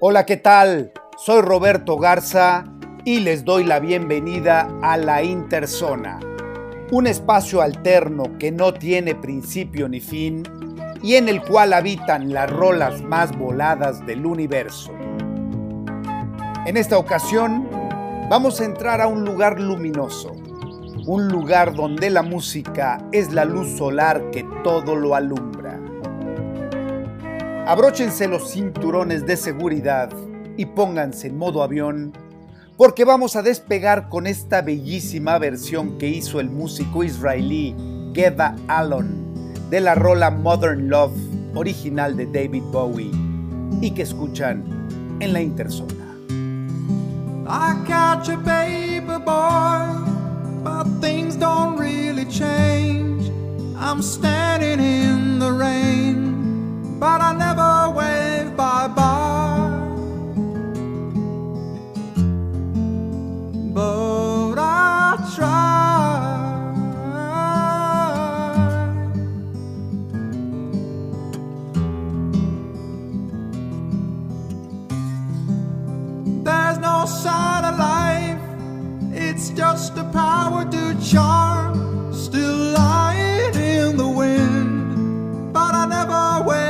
Hola, ¿qué tal? Soy Roberto Garza y les doy la bienvenida a La Interzona, un espacio alterno que no tiene principio ni fin y en el cual habitan las rolas más voladas del universo. En esta ocasión vamos a entrar a un lugar luminoso, un lugar donde la música es la luz solar que todo lo alumbra. Abróchense los cinturones de seguridad y pónganse en modo avión porque vamos a despegar con esta bellísima versión que hizo el músico israelí Geva Alon de la rola Modern Love original de David Bowie y que escuchan en la interzona. I catch a baby boy, but things don't really change. I'm standing in the rain, but I never wave bye bye. But I try. There's no sign of life, it's just a power to charm. Still lying in the wind, but I never wave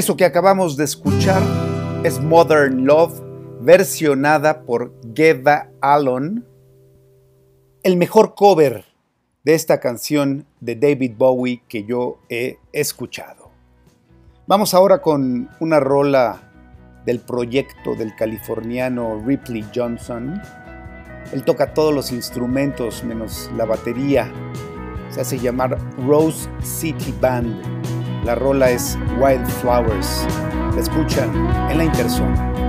Eso que acabamos de escuchar es Modern Love, versionada por Geva Alon, el mejor cover de esta canción de David Bowie que yo he escuchado. Vamos ahora con una rola del proyecto del californiano Ripley Johnson. Él toca todos los instrumentos menos la batería. Se hace llamar Rose City Band. La rola es Wildflowers. La escuchan en la Interzona.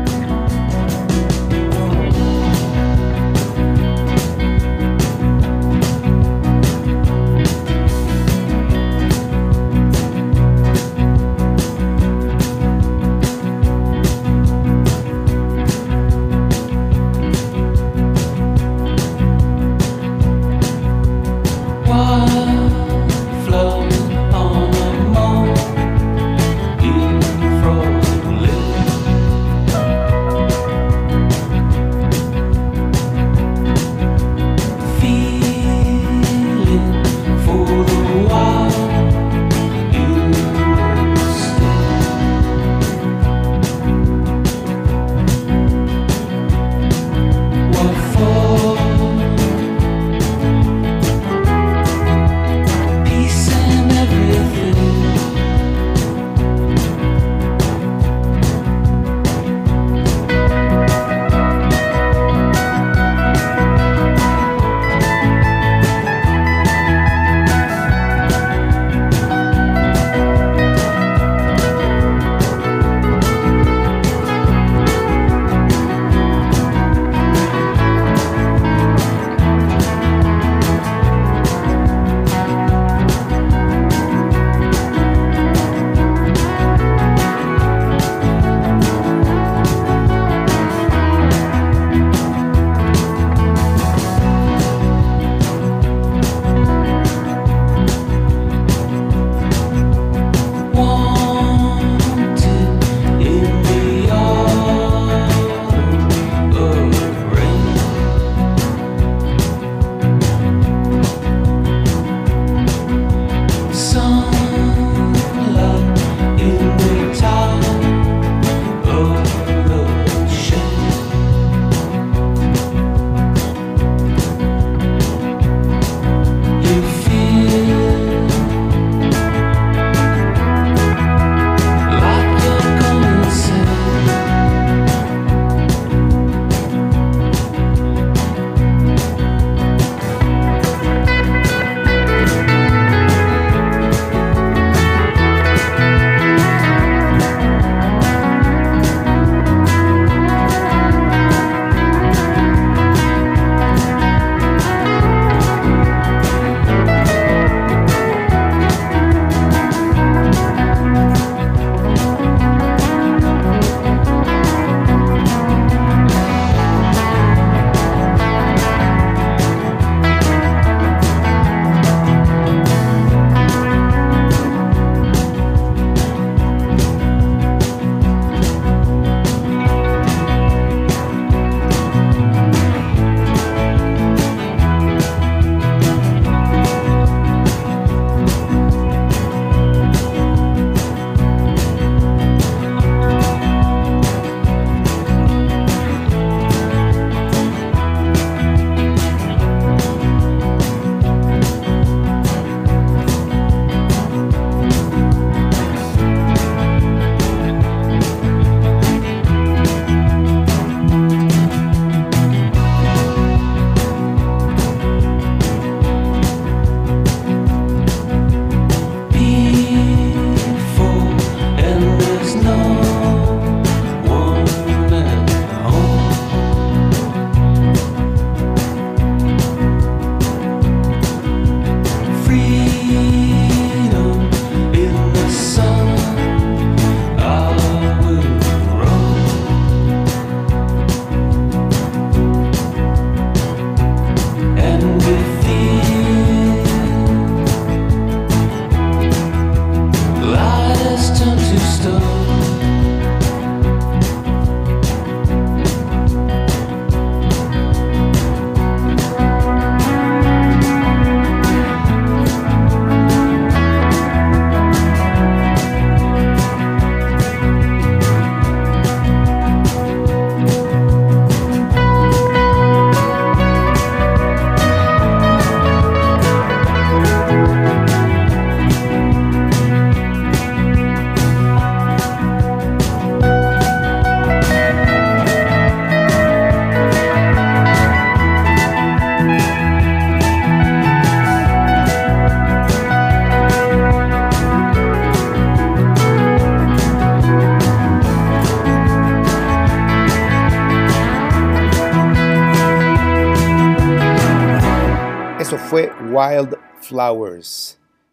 has turned to stone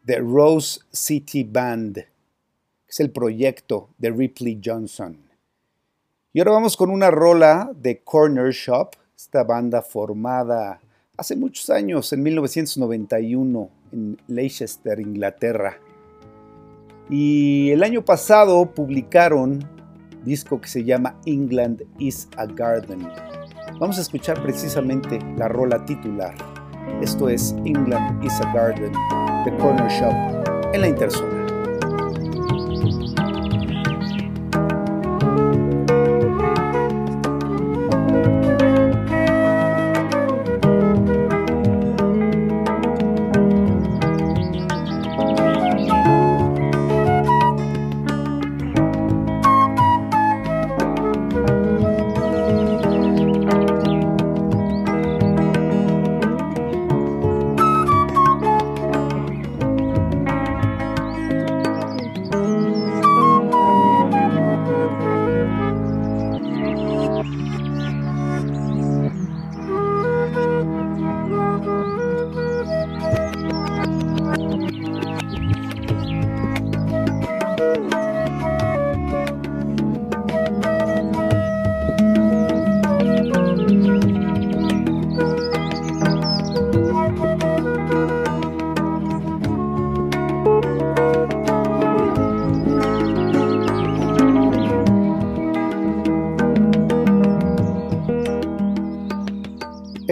De Rose City Band, es el proyecto de Ripley Johnson. Y ahora vamos con una rola de Corner Shop, esta banda formada hace muchos años, en 1991, en Leicester, Inglaterra. Y el año pasado publicaron disco que se llama England is a Garden. Vamos a escuchar precisamente la rola titular. Esto es England is a Garden, The Corner Shop, en la Interzona.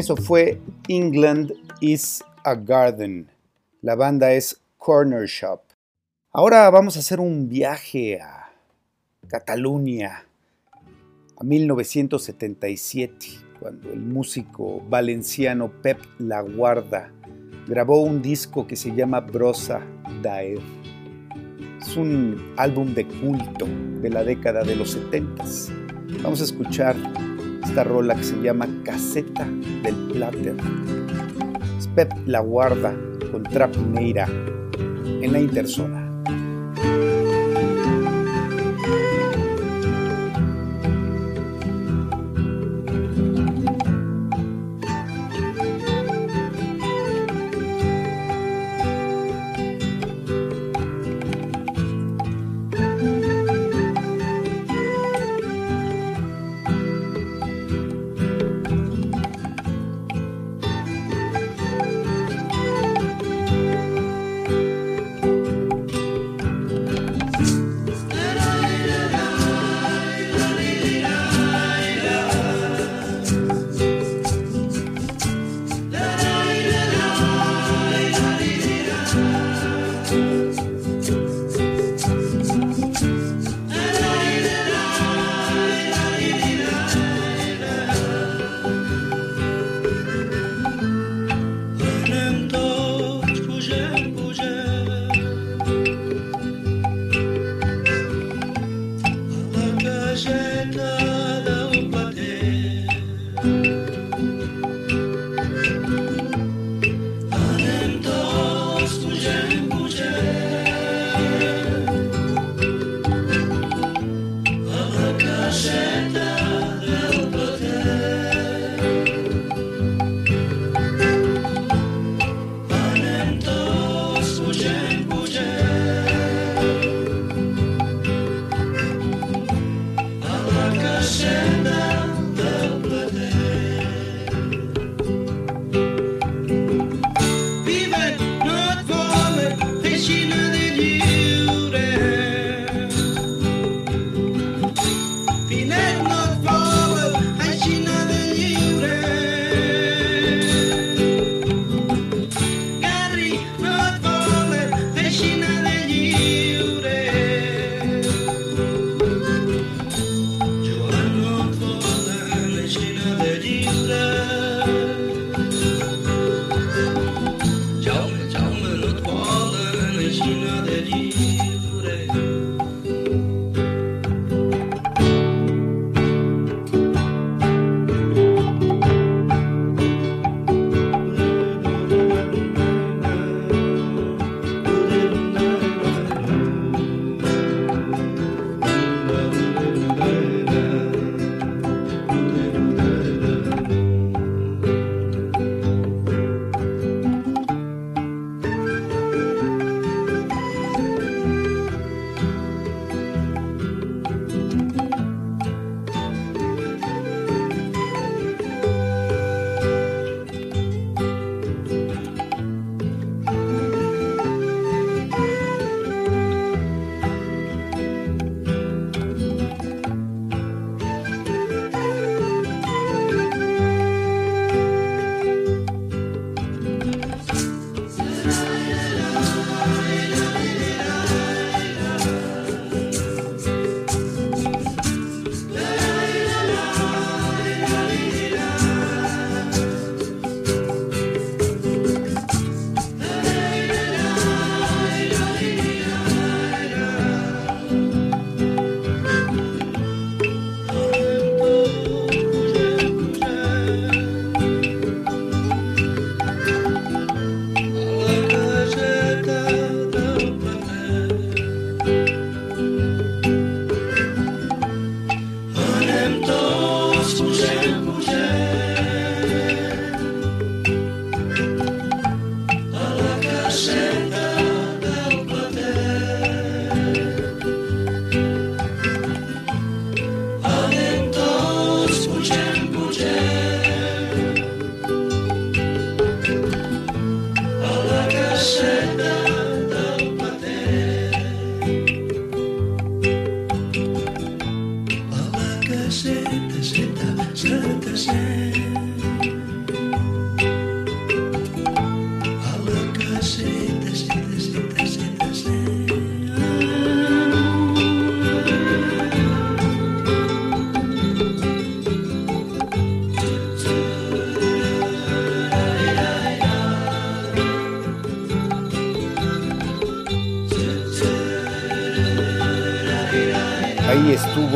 Eso fue England is a Garden. La banda es Corner Shop. Ahora vamos a hacer un viaje a Cataluña, a 1977, cuando el músico valenciano Pep Laguarda grabó un disco que se llama Brosa Daer. Es un álbum de culto de la década de los 70. Vamos a escuchar rola que se llama Caseta del Plater. Spep La Guarda con Trap Meira en la Interzona.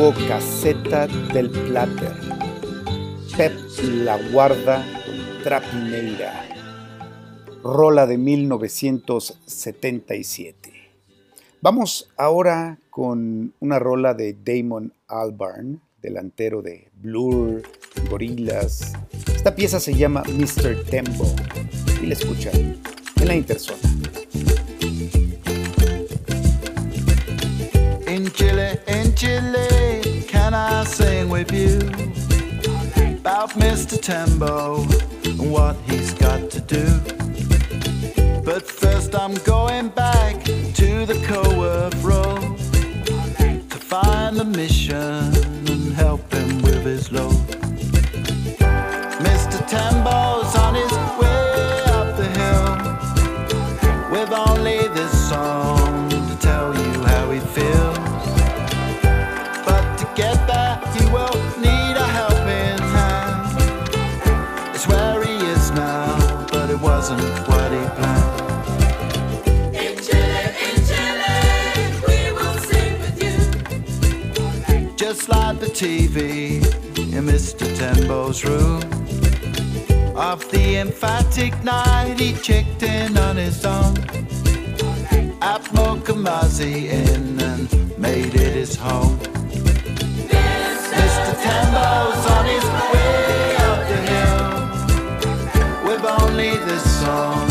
Caseta del Plater, Pep La Guarda Trapineira, rola de 1977. Vamos ahora con una rola de Damon Albarn, delantero de Blur, Gorillaz. Esta pieza se llama Mr. Tembo y la escuchan en la interzona. In Chile, in Chile, I sing with you about Mr. Tembo and what he's got to do? But first, I'm going back to the co-work road to find the mission and help him with his load. Mr. Tembo's Just like the TV in Mr. Tembo's room. Of the emphatic night, he checked in on his own. At Mokumazi Inn and made it his home. Mr. Tembo's on his way up the hill with only this song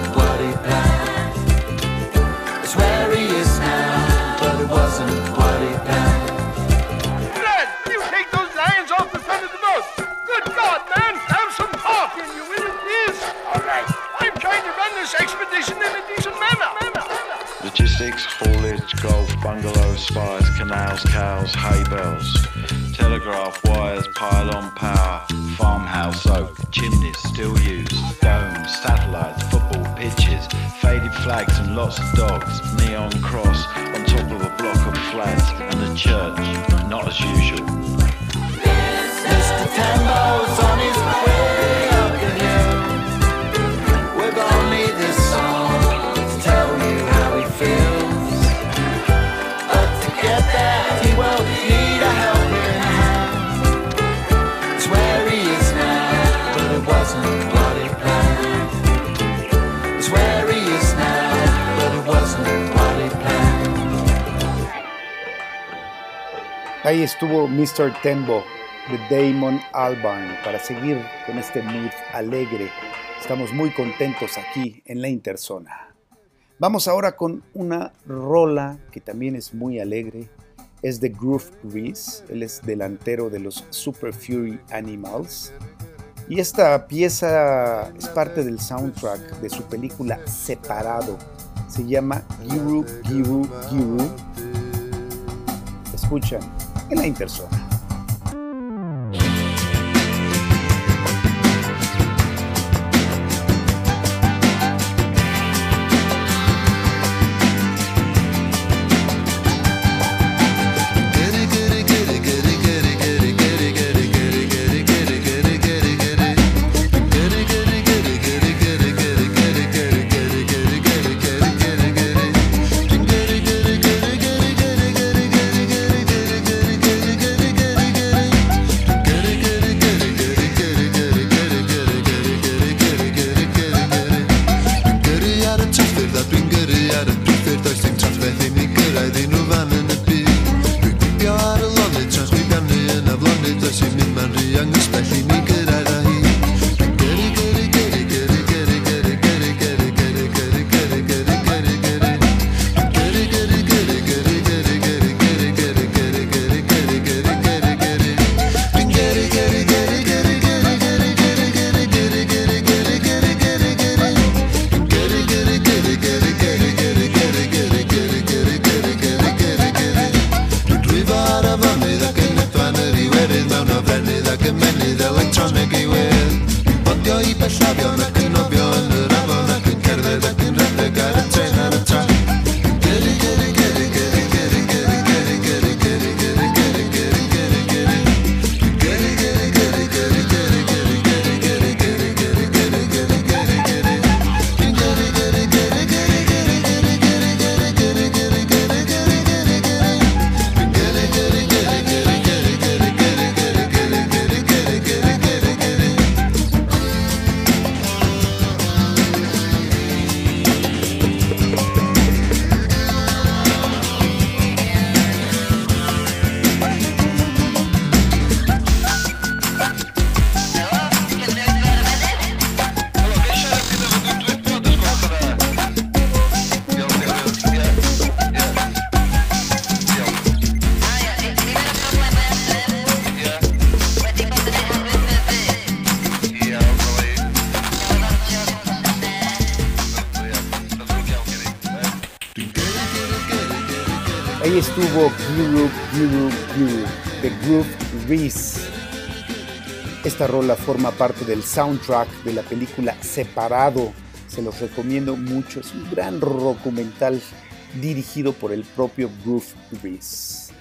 it what he planned. It's where he is now, but it wasn't what he planned. Lad, you take those lions off the front of the boat. Good God, man, have some heart in you, will you please? All right. I'm trying to run this expedition in a decent manner. manner, manner. Logistics, haulage, golf, bungalows, spires, canals, cows, hay bales, telegraph wires, pylon power, farmhouse oak, chimneys still used, domes, satellites, football faded flags and lots of dogs, neon cross on top of a block of flats, and a church, not as usual. Mr. Tembo's on his way Ahí estuvo Mr. Tembo de Damon Albarn para seguir con este mood alegre. Estamos muy contentos aquí en la Interzona. Vamos ahora con una rola que también es muy alegre. Es de Groove Reese. Él es delantero de los Super Fury Animals. Y esta pieza es parte del soundtrack de su película Separado. Se llama Giru Giru Giru. Escuchan en la Interzona. Esta rola forma parte del soundtrack de la película Separado. Se los recomiendo mucho. Es un gran documental dirigido por el propio Groove Reese.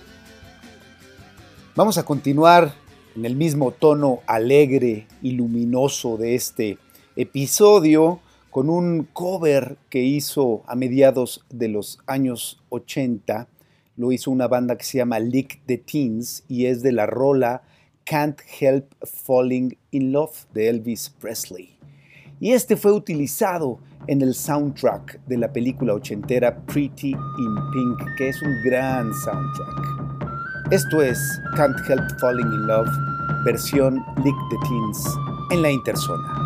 Vamos a continuar en el mismo tono alegre y luminoso de este episodio con un cover que hizo a mediados de los años 80. Lo hizo una banda que se llama Lick the Teens y es de la rola Can't Help Falling in Love de Elvis Presley. Y este fue utilizado en el soundtrack de la película ochentera Pretty in Pink, que es un gran soundtrack. Esto es Can't Help Falling in Love, versión Lick the Teens, en la Interzona.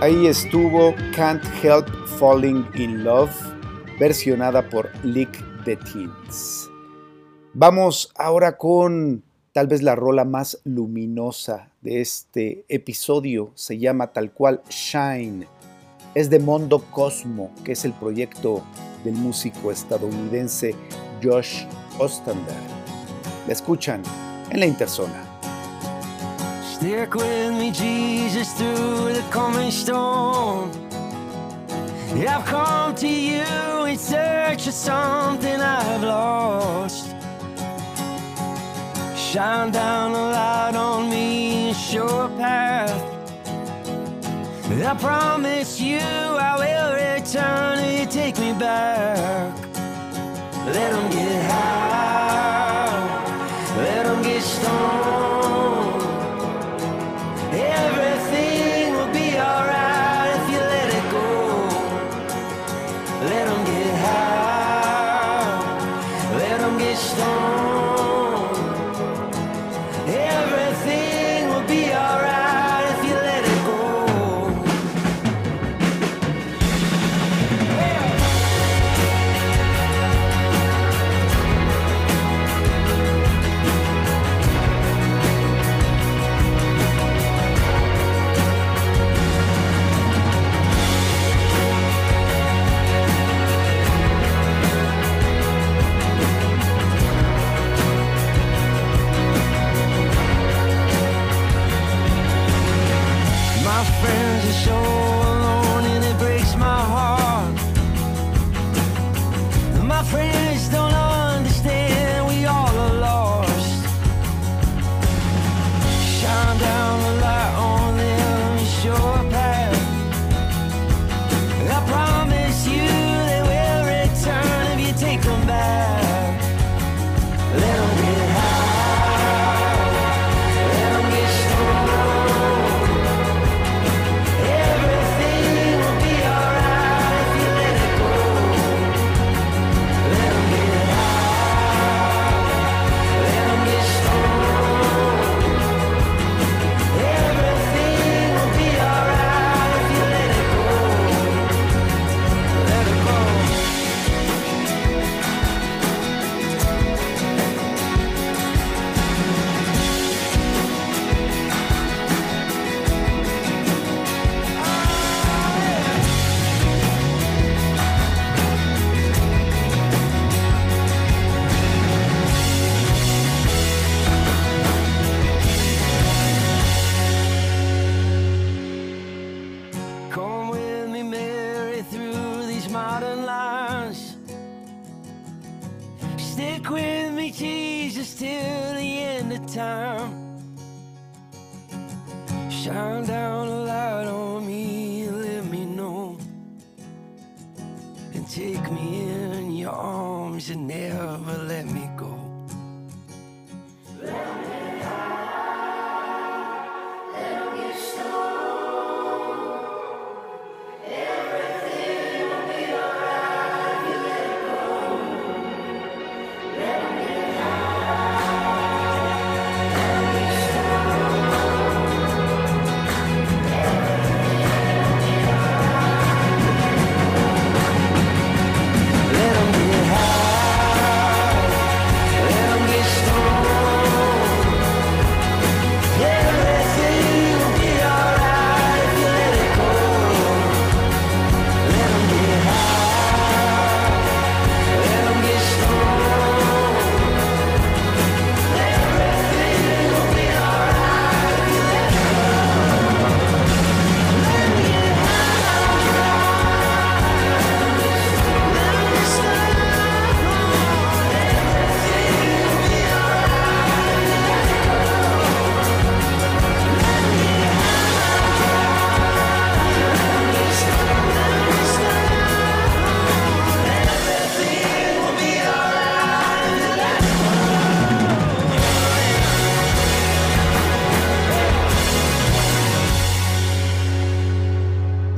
Ahí estuvo Can't Help Falling in Love, versionada por Lick the Teens. Vamos ahora con tal vez la rola más luminosa de este episodio. Se llama tal cual Shine. Es de Mondo Cosmo, que es el proyecto del músico estadounidense Josh Ostander. La escuchan en la interzona. Stick with me, Jesus, through the coming storm. I've come to you in search of something I've lost. Shine down a light on me and show a path. I promise you I will return you take me back. Let them get high, let them get stoned.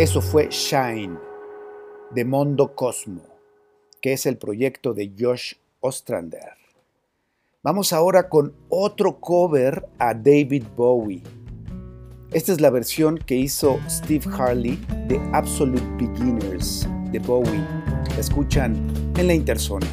Eso fue Shine de Mondo Cosmo, que es el proyecto de Josh Ostrander. Vamos ahora con otro cover a David Bowie. Esta es la versión que hizo Steve Harley de Absolute Beginners de Bowie. Escuchan en la interzona.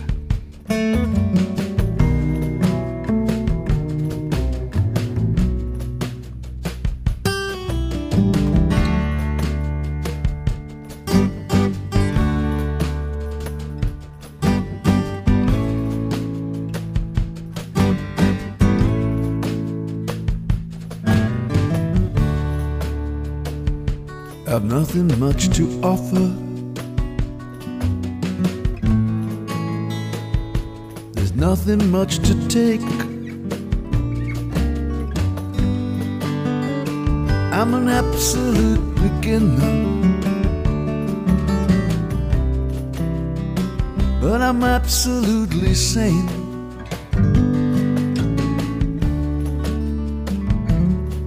Nothing much to offer. There's nothing much to take. I'm an absolute beginner. But I'm absolutely sane.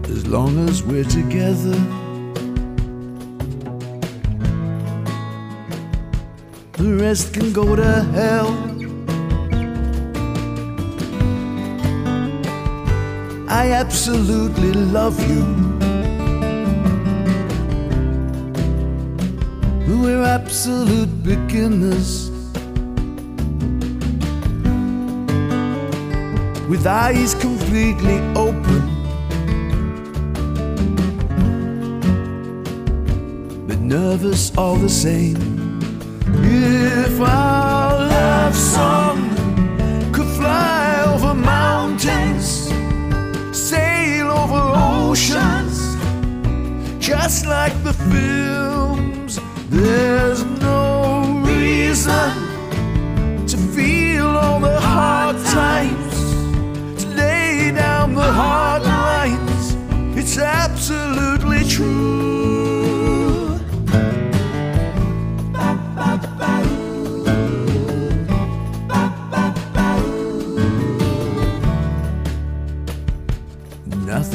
As long as we're together. The rest can go to hell. I absolutely love you. We're absolute beginners. With eyes completely open. But nervous all the same. If our love song could fly over mountains, sail over oceans, just like the films, there's no reason to feel all the hard times, to lay down the hard lines. It's absolutely true.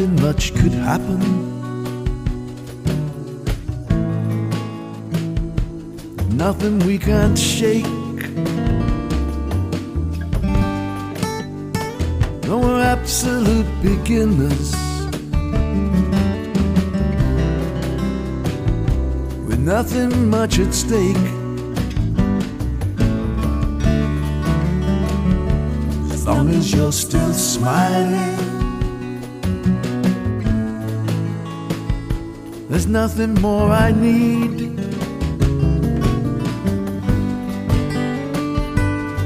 Much could happen. Nothing we can't shake. No, we're absolute beginners. With nothing much at stake. As long as you're still smiling. There's nothing more I need.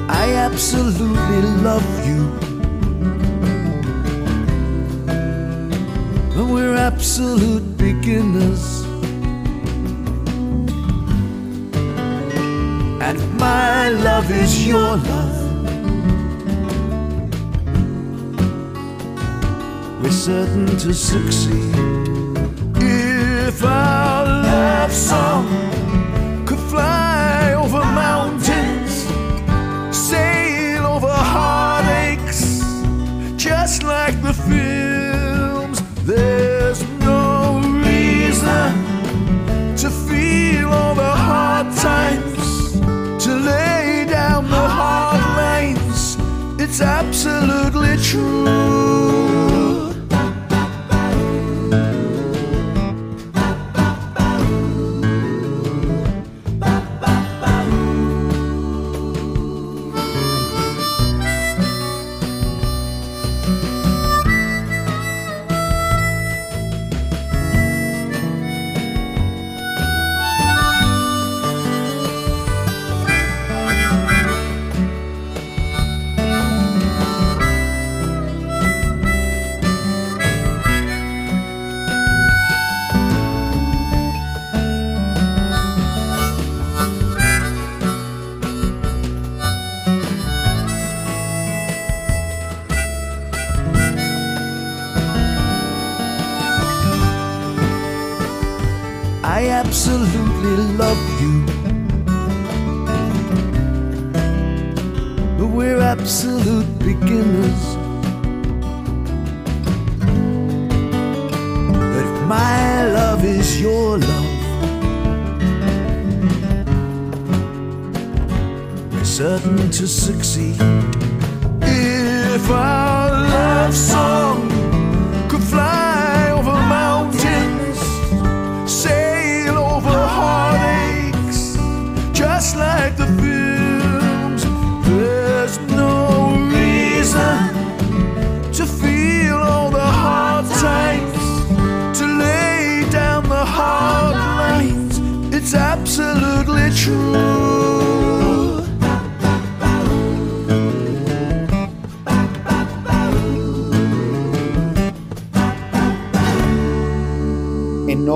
I absolutely love you. But we're absolute beginners. And my love is your love. We're certain to succeed. If our love song could fly over mountains, sail over heartaches, just like the films, there's no reason to feel all the hard times, to lay down the hard lines. It's absolutely true. to succeed. If I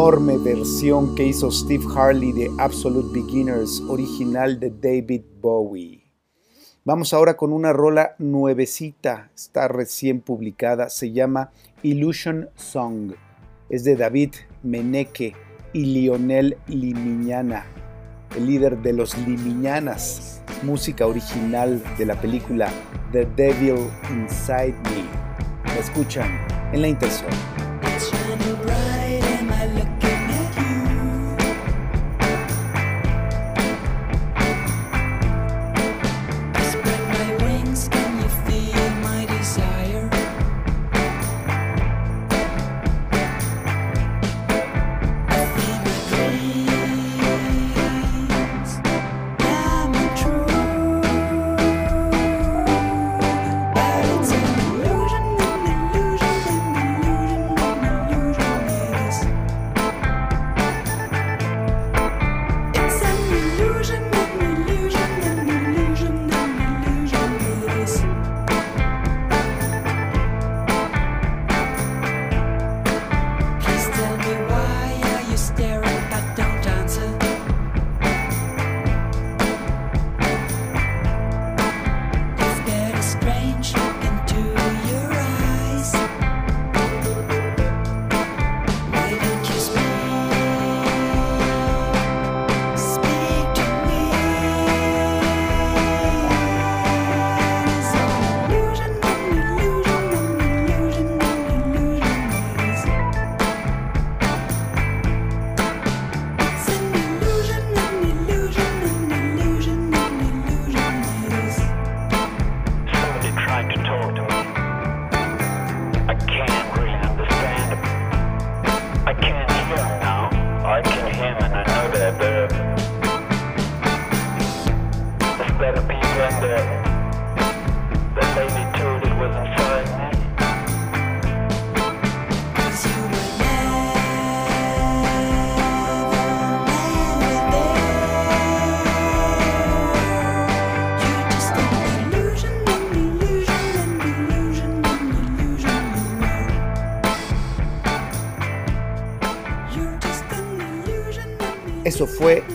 enorme versión que hizo Steve Harley de Absolute Beginners, original de David Bowie. Vamos ahora con una rola nuevecita, está recién publicada, se llama Illusion Song. Es de David Meneque y Lionel Limiñana, el líder de los Limiñanas, música original de la película The Devil Inside Me. La escuchan en la intersección.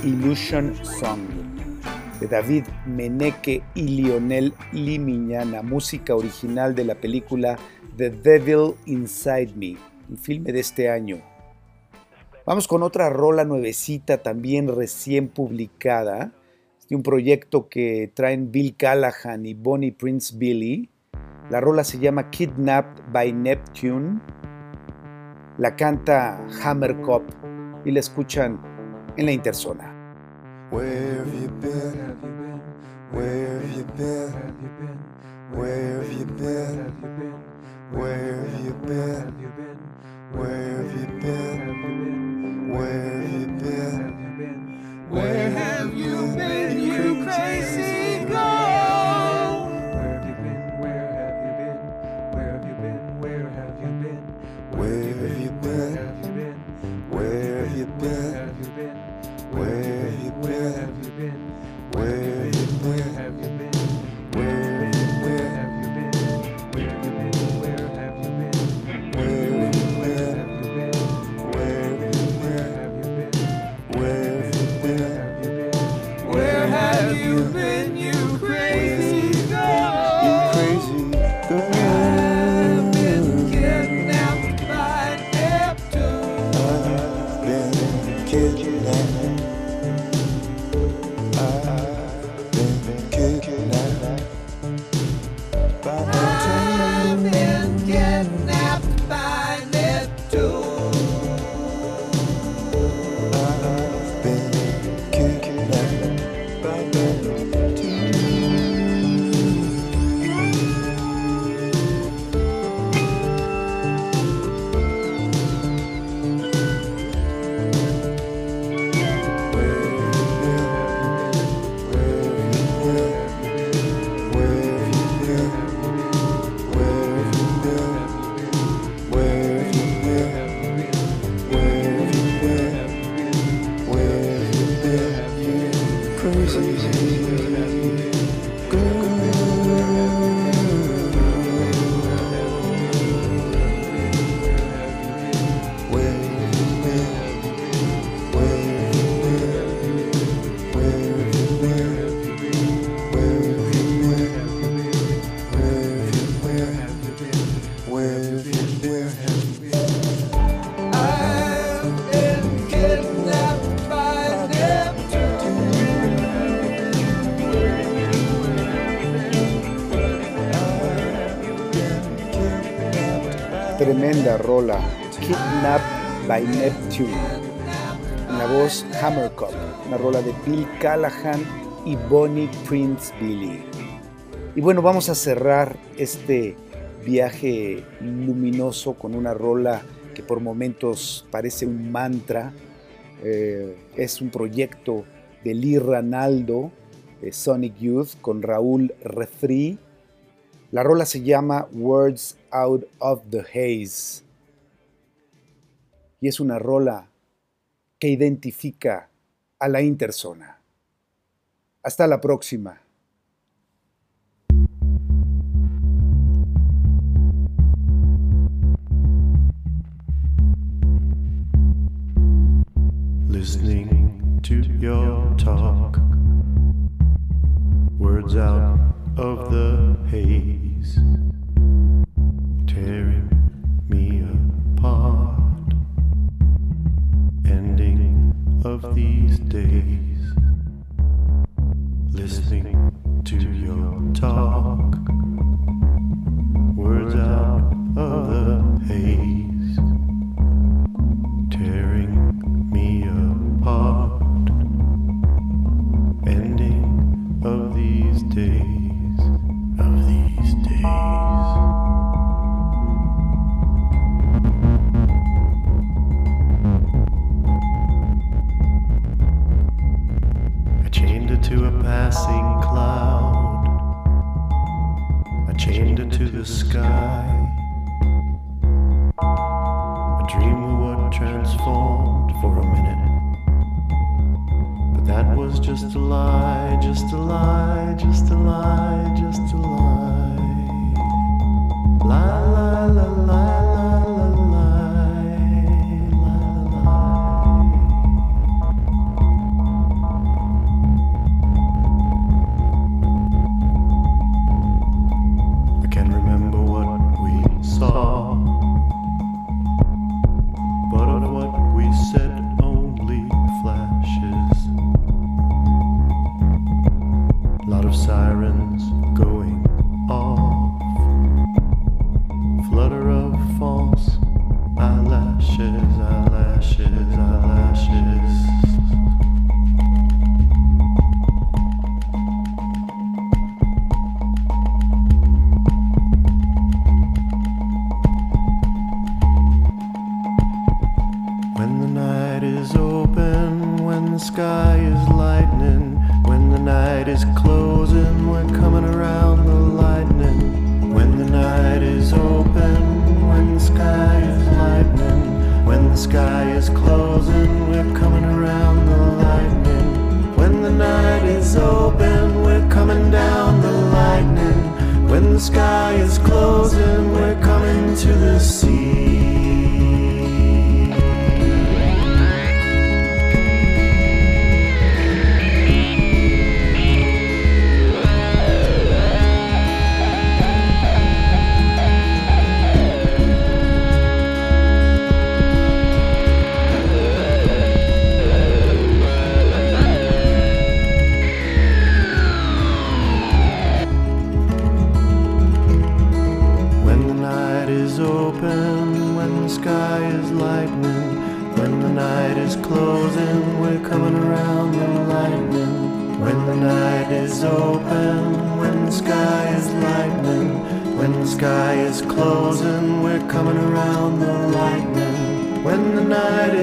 Illusion Song de David Meneke y Lionel Limiñana, música original de la película The Devil Inside Me, un filme de este año. Vamos con otra rola nuevecita también recién publicada, de un proyecto que traen Bill Callahan y Bonnie Prince Billy. La rola se llama Kidnapped by Neptune. La canta Hammer Cop y la escuchan en la interzona. Where have you been? 谢谢你 rola, Kidnapped by Neptune. La voz Hammer Cop, una rola de Bill Callahan y Bonnie Prince Billy. Y bueno, vamos a cerrar este viaje luminoso con una rola que por momentos parece un mantra. Eh, es un proyecto de Lee Ranaldo, de Sonic Youth, con Raúl Refri. La rola se llama Words Out of the Haze. Y es una rola que identifica a la interzona. Hasta la próxima. to your talk. flutter of false eyelashes, eyelashes, eyelashes.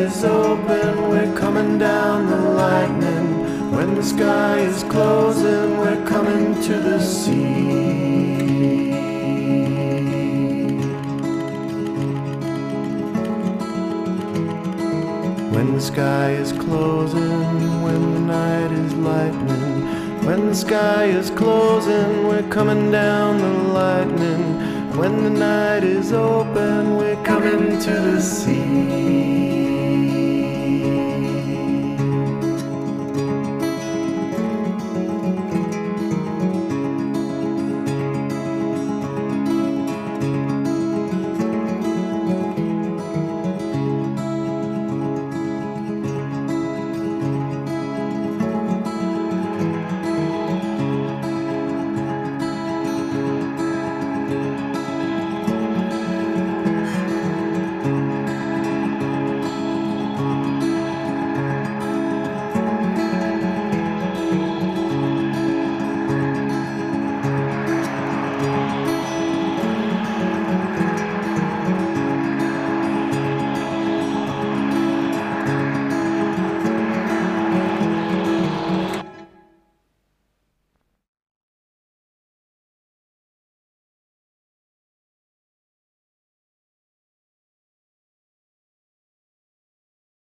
is open, we're coming down the lightning. When the sky is closing, we're coming to the sea. When the sky is closing, when the night is lightning. When the sky is closing, we're coming down the lightning. When the night is open, we're coming to the sea.